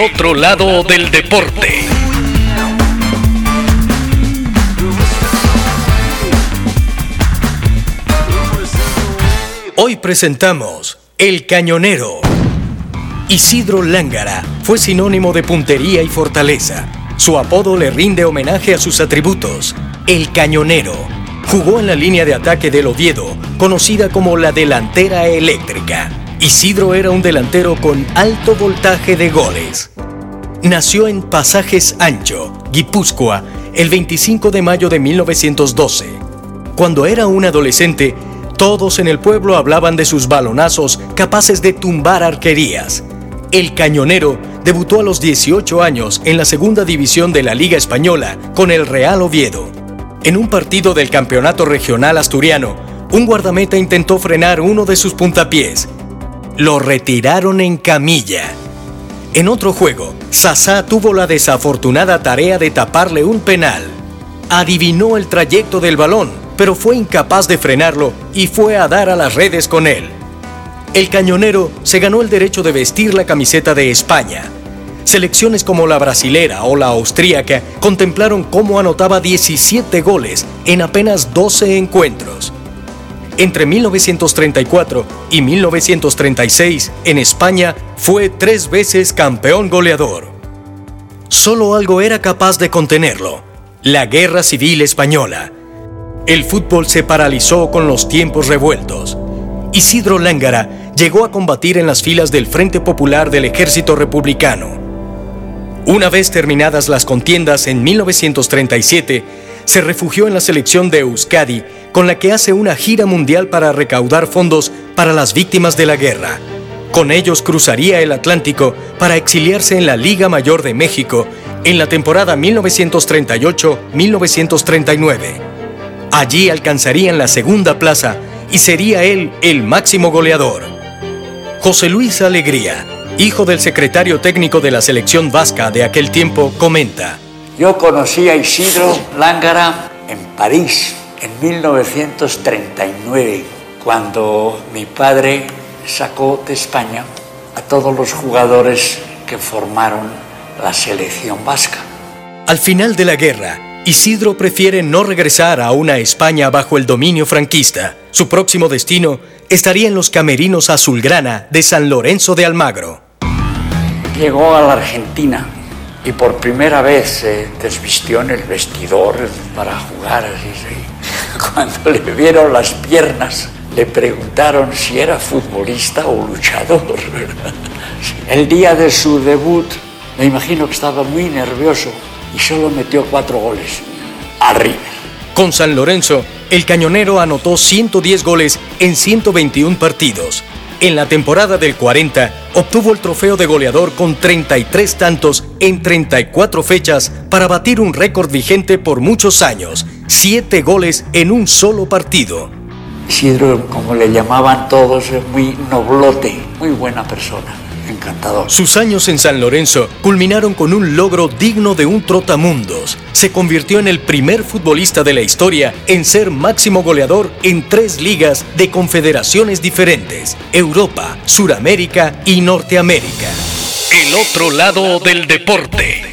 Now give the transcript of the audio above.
Otro lado del deporte. Hoy presentamos El Cañonero. Isidro Lángara fue sinónimo de puntería y fortaleza. Su apodo le rinde homenaje a sus atributos. El Cañonero. Jugó en la línea de ataque del Oviedo, conocida como la delantera eléctrica. Isidro era un delantero con alto voltaje de goles. Nació en Pasajes Ancho, Guipúzcoa, el 25 de mayo de 1912. Cuando era un adolescente, todos en el pueblo hablaban de sus balonazos capaces de tumbar arquerías. El cañonero debutó a los 18 años en la segunda división de la Liga Española con el Real Oviedo. En un partido del Campeonato Regional Asturiano, un guardameta intentó frenar uno de sus puntapiés lo retiraron en camilla. En otro juego, Sasá tuvo la desafortunada tarea de taparle un penal. Adivinó el trayecto del balón, pero fue incapaz de frenarlo y fue a dar a las redes con él. El cañonero se ganó el derecho de vestir la camiseta de España. Selecciones como la brasilera o la austríaca contemplaron cómo anotaba 17 goles en apenas 12 encuentros. Entre 1934 y 1936, en España, fue tres veces campeón goleador. Solo algo era capaz de contenerlo, la Guerra Civil Española. El fútbol se paralizó con los tiempos revueltos. Isidro Lángara llegó a combatir en las filas del Frente Popular del Ejército Republicano. Una vez terminadas las contiendas en 1937, se refugió en la selección de Euskadi, con la que hace una gira mundial para recaudar fondos para las víctimas de la guerra. Con ellos cruzaría el Atlántico para exiliarse en la Liga Mayor de México en la temporada 1938-1939. Allí alcanzarían la segunda plaza y sería él el máximo goleador. José Luis Alegría, hijo del secretario técnico de la selección vasca de aquel tiempo, comenta. Yo conocí a Isidro Lángara en París en 1939, cuando mi padre sacó de España a todos los jugadores que formaron la selección vasca. Al final de la guerra, Isidro prefiere no regresar a una España bajo el dominio franquista. Su próximo destino estaría en los camerinos azulgrana de San Lorenzo de Almagro. Llegó a la Argentina y por primera vez se desvistió en el vestidor para jugar. Así, Cuando le vieron las piernas, le preguntaron si era futbolista o luchador. El día de su debut, me imagino que estaba muy nervioso y solo metió cuatro goles a. Con San Lorenzo, el cañonero anotó 110 goles en 121 partidos en la temporada del 40, obtuvo el trofeo de goleador con 33 tantos en 34 fechas para batir un récord vigente por muchos años, 7 goles en un solo partido. Isidro, como le llamaban todos, es muy noblote, muy buena persona encantador. Sus años en San Lorenzo culminaron con un logro digno de un trotamundos. Se convirtió en el primer futbolista de la historia en ser máximo goleador en tres ligas de confederaciones diferentes, Europa, Suramérica y Norteamérica. El otro lado del deporte.